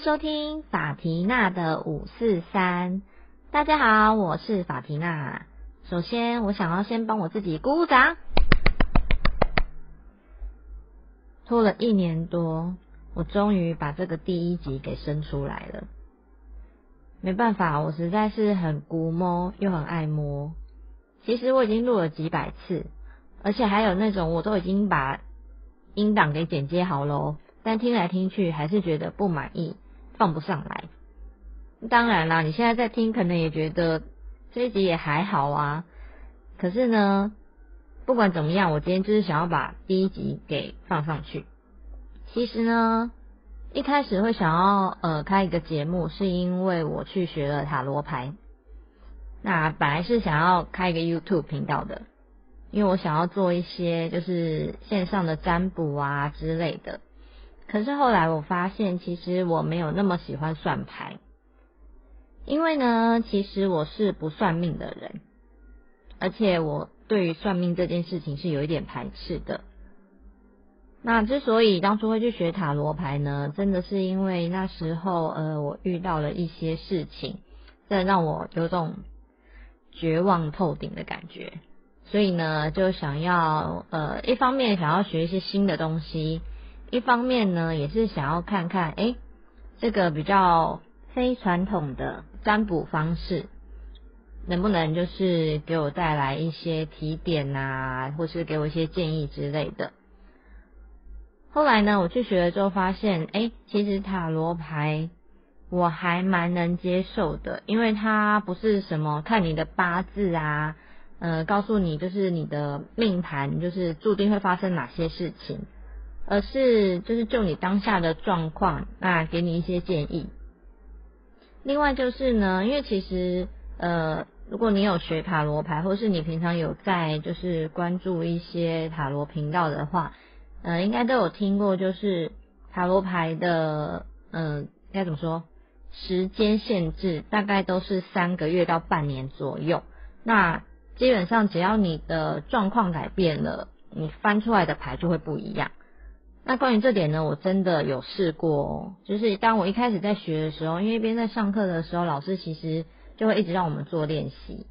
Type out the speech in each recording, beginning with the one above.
收听法提娜的五四三。大家好，我是法提娜。首先，我想要先帮我自己鼓鼓掌。拖了一年多，我终于把这个第一集给生出来了。没办法，我实在是很估摸又很爱摸。其实我已经录了几百次，而且还有那种我都已经把音档给剪接好喽，但听来听去还是觉得不满意，放不上来。当然啦，你现在在听，可能也觉得这一集也还好啊。可是呢，不管怎么样，我今天就是想要把第一集给放上去。其实呢。一开始会想要呃开一个节目，是因为我去学了塔罗牌。那本来是想要开一个 YouTube 频道的，因为我想要做一些就是线上的占卜啊之类的。可是后来我发现，其实我没有那么喜欢算牌，因为呢，其实我是不算命的人，而且我对于算命这件事情是有一点排斥的。那之所以当初会去学塔罗牌呢，真的是因为那时候呃，我遇到了一些事情，这让我有种绝望透顶的感觉，所以呢，就想要呃，一方面想要学一些新的东西，一方面呢，也是想要看看，哎，这个比较非传统的占卜方式，能不能就是给我带来一些提点啊，或是给我一些建议之类的。后来呢，我去学了之后发现，哎，其实塔罗牌我还蛮能接受的，因为它不是什么看你的八字啊，呃，告诉你就是你的命盘就是注定会发生哪些事情，而是就是就你当下的状况，那给你一些建议。另外就是呢，因为其实呃，如果你有学塔罗牌，或是你平常有在就是关注一些塔罗频道的话。呃，应该都有听过，就是塔罗牌的，嗯，该怎么说？时间限制大概都是三个月到半年左右。那基本上只要你的状况改变了，你翻出来的牌就会不一样。那关于这点呢，我真的有试过，哦就是当我一开始在学的时候，因为一边在上课的时候，老师其实就会一直让我们做练习。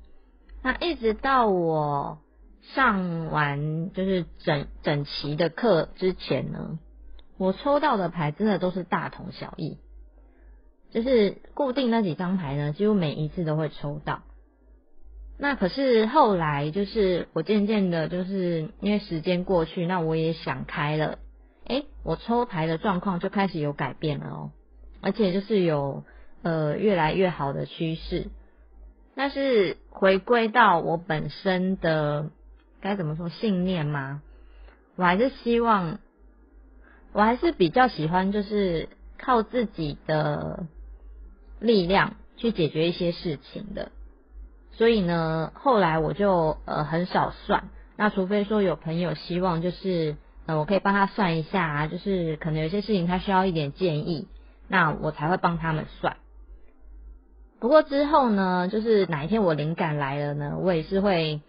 那一直到我。上完就是整整齐的课之前呢，我抽到的牌真的都是大同小异，就是固定那几张牌呢，几乎每一次都会抽到。那可是后来就是我渐渐的，就是因为时间过去，那我也想开了，哎，我抽牌的状况就开始有改变了哦，而且就是有呃越来越好的趋势。但是回归到我本身的。该怎么说信念吗？我还是希望，我还是比较喜欢，就是靠自己的力量去解决一些事情的。所以呢，后来我就呃很少算。那除非说有朋友希望，就是我可以帮他算一下，就是可能有些事情他需要一点建议，那我才会帮他们算。不过之后呢，就是哪一天我灵感来了呢，我也是会。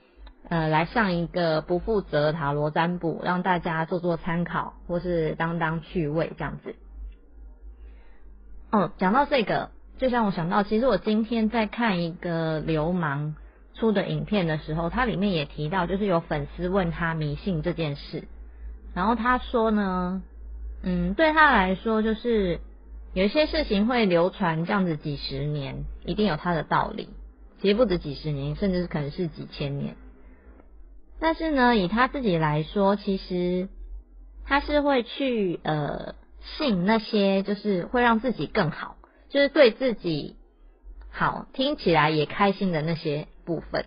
呃，来上一个不负责塔罗占卜，让大家做做参考，或是当当趣味这样子。哦，讲到这个，就让我想到，其实我今天在看一个流氓出的影片的时候，它里面也提到，就是有粉丝问他迷信这件事，然后他说呢，嗯，对他来说，就是有一些事情会流传这样子几十年，一定有它的道理，其实不止几十年，甚至可能是几千年。但是呢，以他自己来说，其实他是会去呃信那些就是会让自己更好，就是对自己好，听起来也开心的那些部分。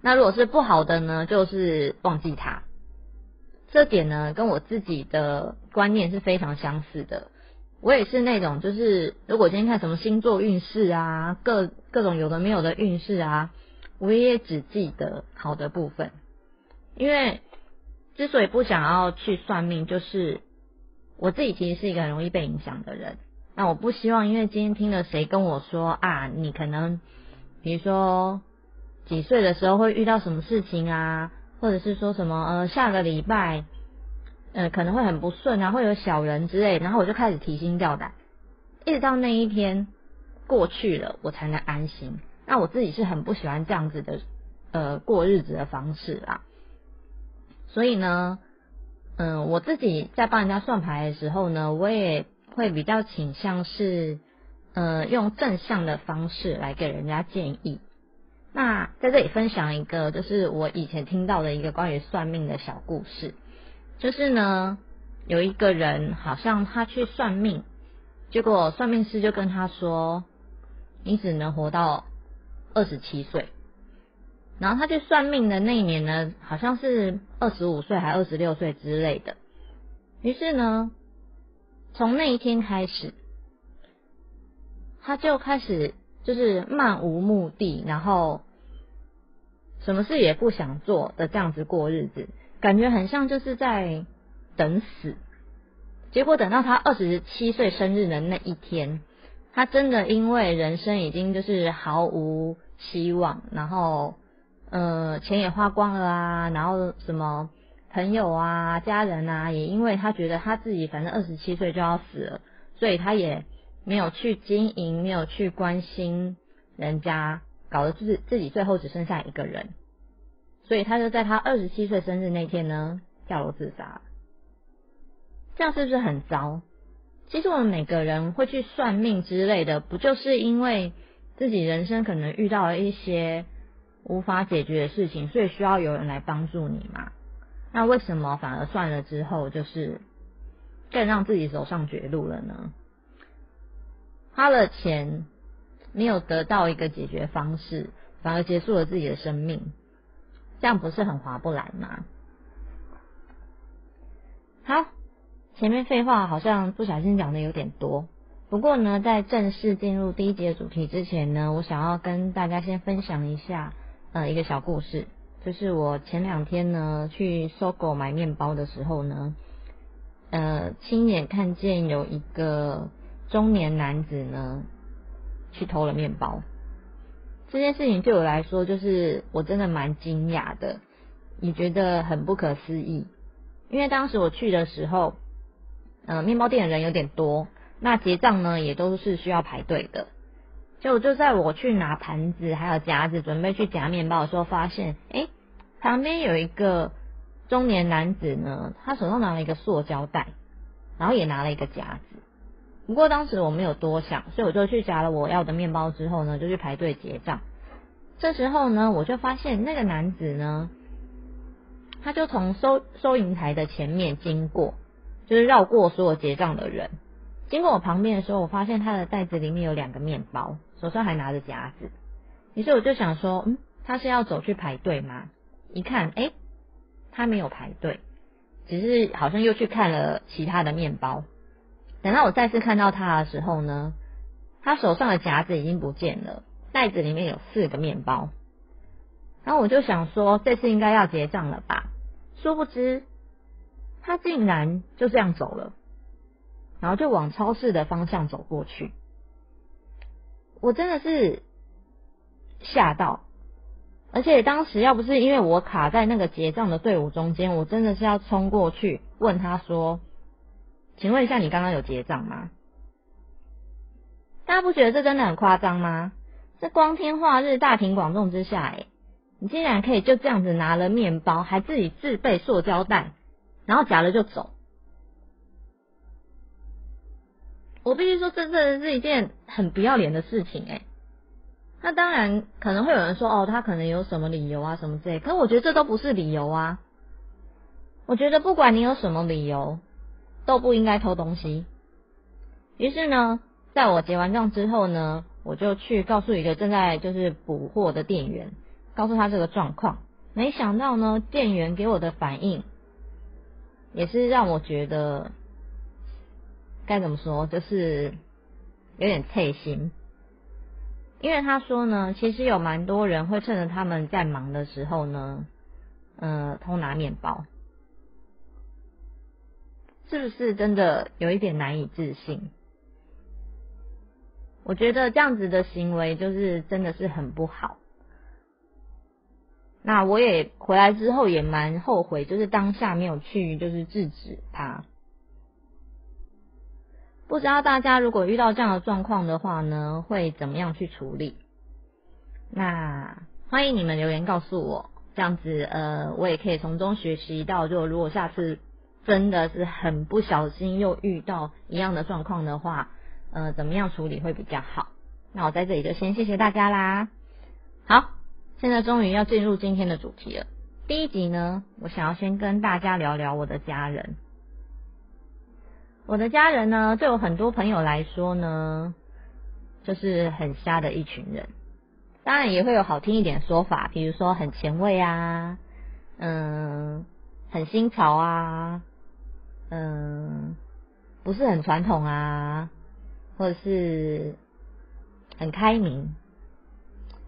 那如果是不好的呢，就是忘记他。这点呢，跟我自己的观念是非常相似的。我也是那种，就是如果今天看什么星座运势啊，各各种有的没有的运势啊，我也只记得好的部分。因为之所以不想要去算命，就是我自己其实是一个很容易被影响的人。那我不希望，因为今天听了谁跟我说啊，你可能比如说几岁的时候会遇到什么事情啊，或者是说什么呃下个礼拜呃可能会很不顺啊，会有小人之类，然后我就开始提心吊胆。一直到那一天过去了，我才能安心。那我自己是很不喜欢这样子的呃过日子的方式啦。所以呢，嗯，我自己在帮人家算牌的时候呢，我也会比较倾向是呃用正向的方式来给人家建议。那在这里分享一个，就是我以前听到的一个关于算命的小故事，就是呢，有一个人好像他去算命，结果算命师就跟他说，你只能活到二十七岁。然后他去算命的那一年呢，好像是二十五岁还二十六岁之类的。于是呢，从那一天开始，他就开始。就是漫无目的，然后什么事也不想做的这样子过日子，感觉很像就是在等死。结果等到他二十七岁生日的那一天，他真的因为人生已经就是毫无希望，然后呃钱也花光了啊，然后什么朋友啊、家人啊，也因为他觉得他自己反正二十七岁就要死了，所以他也。没有去经营，没有去关心人家，搞得自自己最后只剩下一个人，所以他就在他二十七岁生日那天呢跳楼自杀。这样是不是很糟？其实我们每个人会去算命之类的，不就是因为自己人生可能遇到了一些无法解决的事情，所以需要有人来帮助你吗？那为什么反而算了之后，就是更让自己走上绝路了呢？花了钱，没有得到一个解决方式，反而结束了自己的生命，这样不是很划不来吗？好，前面废话好像不小心讲的有点多，不过呢，在正式进入第一节主题之前呢，我想要跟大家先分享一下呃一个小故事，就是我前两天呢去搜狗买面包的时候呢，呃，亲眼看见有一个。中年男子呢，去偷了面包。这件事情对我来说，就是我真的蛮惊讶的，也觉得很不可思议。因为当时我去的时候，呃，面包店的人有点多，那结账呢也都是需要排队的。就就在我去拿盘子还有夹子，准备去夹面包的时候，发现，哎，旁边有一个中年男子呢，他手上拿了一个塑胶袋，然后也拿了一个夹子。不过当时我没有多想，所以我就去夹了我要的面包之后呢，就去排队结账。这时候呢，我就发现那个男子呢，他就从收收银台的前面经过，就是绕过所有结账的人，经过我旁边的时候，我发现他的袋子里面有两个面包，手上还拿着夹子。于是我就想说，嗯，他是要走去排队吗？一看，哎，他没有排队，只是好像又去看了其他的面包。等到我再次看到他的时候呢，他手上的夹子已经不见了，袋子里面有四个面包。然后我就想说，这次应该要结账了吧？殊不知，他竟然就这样走了，然后就往超市的方向走过去。我真的是吓到，而且当时要不是因为我卡在那个结账的队伍中间，我真的是要冲过去问他说。请问一下，你刚刚有结账吗？大家不觉得这真的很夸张吗？这光天化日、大庭广众之下，哎，你竟然可以就这样子拿了面包，还自己自备塑胶袋，然后夹了就走。我必须说，这真的是一件很不要脸的事情，哎。那当然可能会有人说，哦，他可能有什么理由啊，什么之类。可是我觉得这都不是理由啊。我觉得不管你有什么理由。都不应该偷东西。于是呢，在我结完账之后呢，我就去告诉一个正在就是补货的店员，告诉他这个状况。没想到呢，店员给我的反应也是让我觉得该怎么说，就是有点刺心。因为他说呢，其实有蛮多人会趁着他们在忙的时候呢，呃，偷拿面包。是不是真的有一点难以置信？我觉得这样子的行为就是真的是很不好。那我也回来之后也蛮后悔，就是当下没有去就是制止他。不知道大家如果遇到这样的状况的话呢，会怎么样去处理？那欢迎你们留言告诉我，这样子呃，我也可以从中学习到，就如果下次真的是很不小心又遇到一样的状况的话，呃，怎么样处理会比较好？那我在这里就先谢谢大家啦。好，现在终于要进入今天的主题了。第一集呢，我想要先跟大家聊聊我的家人。我的家人呢，对我很多朋友来说呢，就是很瞎的一群人。当然也会有好听一点说法，比如说很前卫啊，嗯，很新潮啊，嗯，不是很传统啊，或者是很开明。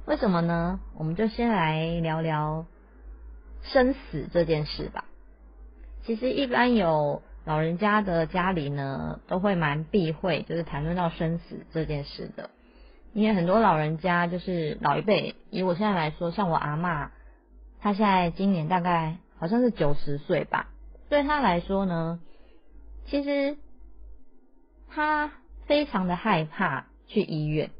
为什么呢？我们就先来聊聊生死这件事吧。其实一般有。老人家的家里呢，都会蛮避讳，就是谈论到生死这件事的。因为很多老人家就是老一辈，以我现在来说，像我阿妈，她现在今年大概好像是九十岁吧。对她来说呢，其实他非常的害怕去医院。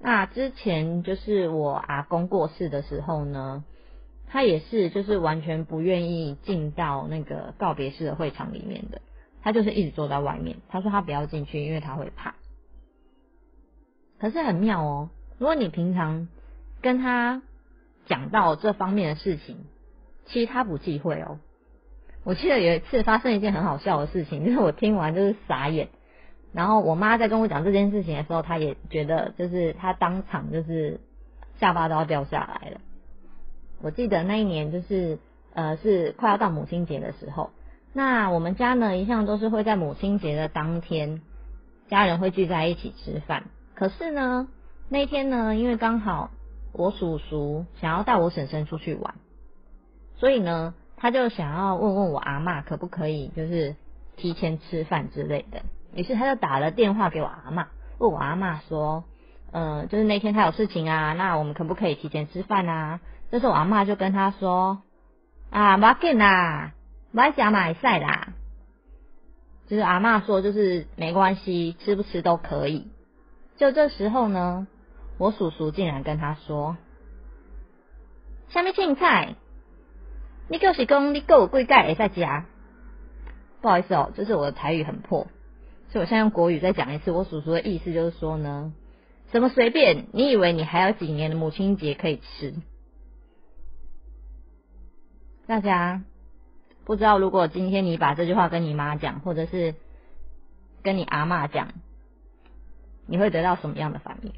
那之前就是我阿公过世的时候呢。他也是，就是完全不愿意进到那个告别式的会场里面的，他就是一直坐在外面。他说他不要进去，因为他会怕。可是很妙哦，如果你平常跟他讲到这方面的事情，其实他不忌讳哦。我记得有一次发生一件很好笑的事情，就是我听完就是傻眼。然后我妈在跟我讲这件事情的时候，她也觉得就是她当场就是下巴都要掉下来了。我记得那一年就是呃是快要到母亲节的时候，那我们家呢一向都是会在母亲节的当天，家人会聚在一起吃饭。可是呢那天呢，因为刚好我叔叔想要带我婶婶出去玩，所以呢他就想要问问我阿妈可不可以就是提前吃饭之类的。于是他就打了电话给我阿妈，问我阿妈说，呃就是那天他有事情啊，那我们可不可以提前吃饭啊？这时候我阿妈就跟他说：“啊，要紧啦，买加买晒啦。”就是阿妈说，就是没关系，吃不吃都可以。就这时候呢，我叔叔竟然跟他说：“下面青菜，你就是讲你够贵盖也在家。”不好意思哦，就是我的台语很破，所以我现在用国语再讲一次。我叔叔的意思就是说呢，什么随便？你以为你还有几年的母亲节可以吃？大家不知道，如果今天你把这句话跟你妈讲，或者是跟你阿妈讲，你会得到什么样的反应？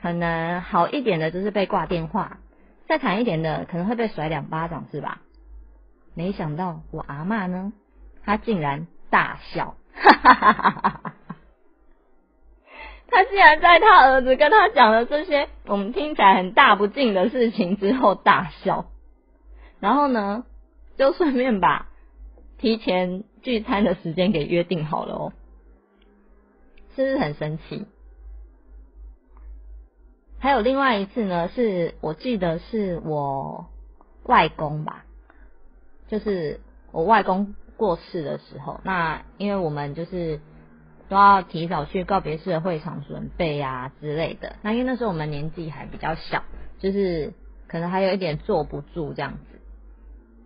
可能好一点的就是被挂电话，再惨一点的可能会被甩两巴掌，是吧？没想到我阿妈呢，她竟然大笑，哈哈哈哈哈哈！他竟然在他儿子跟他讲了这些我们听起来很大不敬的事情之后大笑。然后呢，就顺便把提前聚餐的时间给约定好了哦，是不是很神奇？还有另外一次呢，是我记得是我外公吧，就是我外公过世的时候，那因为我们就是都要提早去告别式的会场准备啊之类的，那因为那时候我们年纪还比较小，就是可能还有一点坐不住这样子。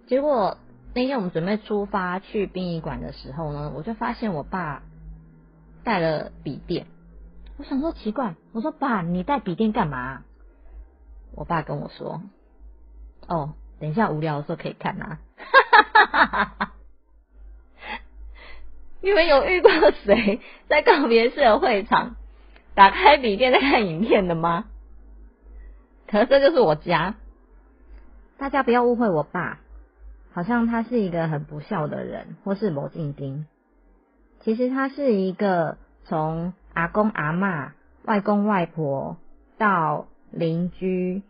结果那天我们准备出发去殡仪馆的时候呢，我就发现我爸带了笔电。我想说奇怪，我说爸，你带笔电干嘛？我爸跟我说：“哦，等一下无聊的时候可以看啊。”你们有遇过谁在告别式的会场打开笔电在看影片的吗？可是这就是我家，大家不要误会我爸。好像他是一个很不孝的人，或是某静丁。其实他是一个从阿公阿妈、外公外婆到邻居、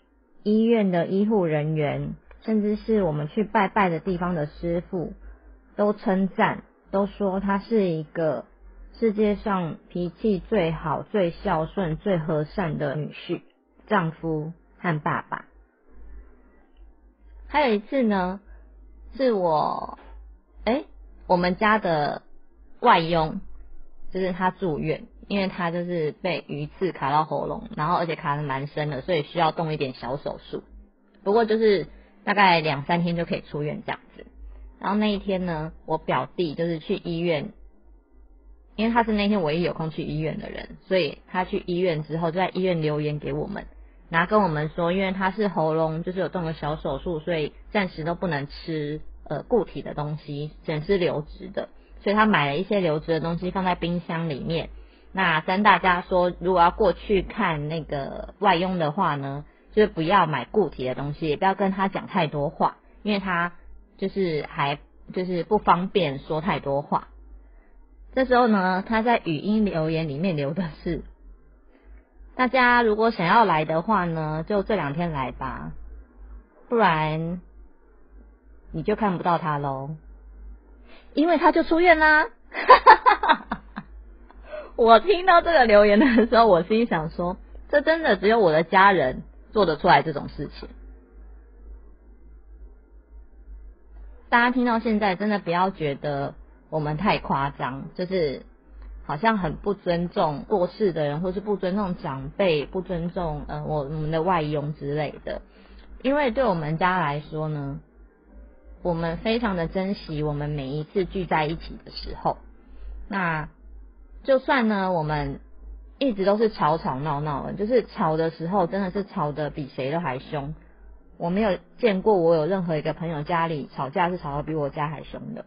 医院的医护人员，甚至是我们去拜拜的地方的师傅，都称赞，都说他是一个世界上脾气最好、最孝顺、最和善的女婿、丈夫和爸爸。还有一次呢。是我，哎，我们家的外佣，就是他住院，因为他就是被鱼刺卡到喉咙，然后而且卡的蛮深的，所以需要动一点小手术。不过就是大概两三天就可以出院这样子。然后那一天呢，我表弟就是去医院，因为他是那天唯一有空去医院的人，所以他去医院之后就在医院留言给我们，然后跟我们说，因为他是喉咙就是有动个小手术，所以暂时都不能吃呃固体的东西，只能吃流质的，所以他买了一些留置的东西放在冰箱里面。那跟大家说，如果要过去看那个外佣的话呢，就是不要买固体的东西，也不要跟他讲太多话，因为他。就是还就是不方便说太多话。这时候呢，他在语音留言里面留的是：大家如果想要来的话呢，就这两天来吧，不然你就看不到他喽，因为他就出院啦。我听到这个留言的时候，我心想说：这真的只有我的家人做得出来这种事情。大家听到现在，真的不要觉得我们太夸张，就是好像很不尊重过世的人，或是不尊重长辈，不尊重呃我我们的外佣之类的。因为对我们家来说呢，我们非常的珍惜我们每一次聚在一起的时候。那就算呢，我们一直都是吵吵闹闹的，就是吵的时候真的是吵得比谁都还凶。我没有见过我有任何一个朋友家里吵架是吵得比我家还凶的，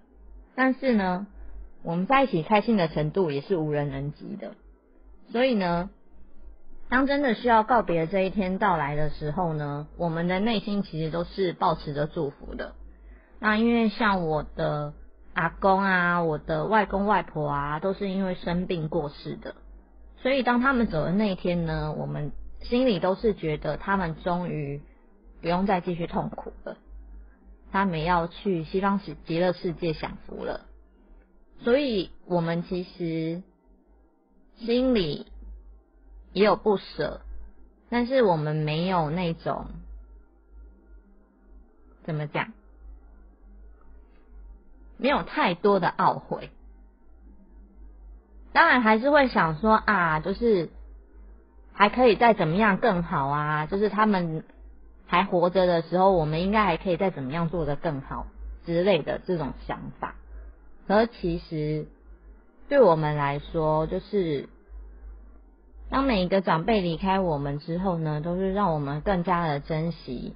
但是呢，我们在一起开心的程度也是无人能及的。所以呢，当真的需要告别这一天到来的时候呢，我们的内心其实都是保持着祝福的。那因为像我的阿公啊，我的外公外婆啊，都是因为生病过世的，所以当他们走的那一天呢，我们心里都是觉得他们终于。不用再继续痛苦了，他们要去西方世极乐世界享福了，所以我们其实心里也有不舍，但是我们没有那种怎么讲，没有太多的懊悔，当然还是会想说啊，就是还可以再怎么样更好啊，就是他们。还活着的时候，我们应该还可以再怎么样做得更好之类的这种想法。而其实对我们来说，就是当每一个长辈离开我们之后呢，都是让我们更加的珍惜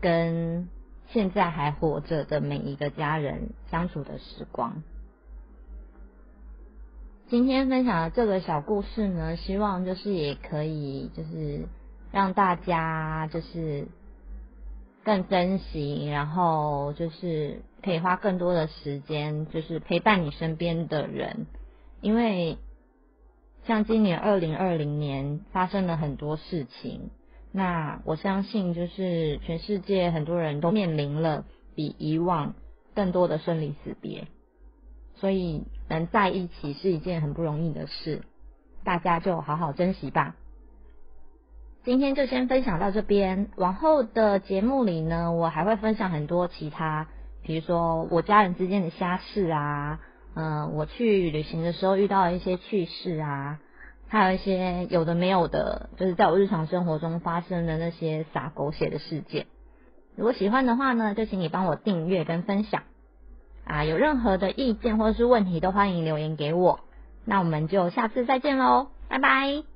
跟现在还活着的每一个家人相处的时光。今天分享的这个小故事呢，希望就是也可以就是。让大家就是更珍惜，然后就是可以花更多的时间，就是陪伴你身边的人。因为像今年二零二零年发生了很多事情，那我相信就是全世界很多人都面临了比以往更多的生离死别，所以能在一起是一件很不容易的事，大家就好好珍惜吧。今天就先分享到这边，往后的节目里呢，我还会分享很多其他，比如说我家人之间的瞎事啊，嗯，我去旅行的时候遇到的一些趣事啊，还有一些有的没有的，就是在我日常生活中发生的那些撒狗血的事件。如果喜欢的话呢，就请你帮我订阅跟分享啊，有任何的意见或者是问题都欢迎留言给我。那我们就下次再见喽，拜拜。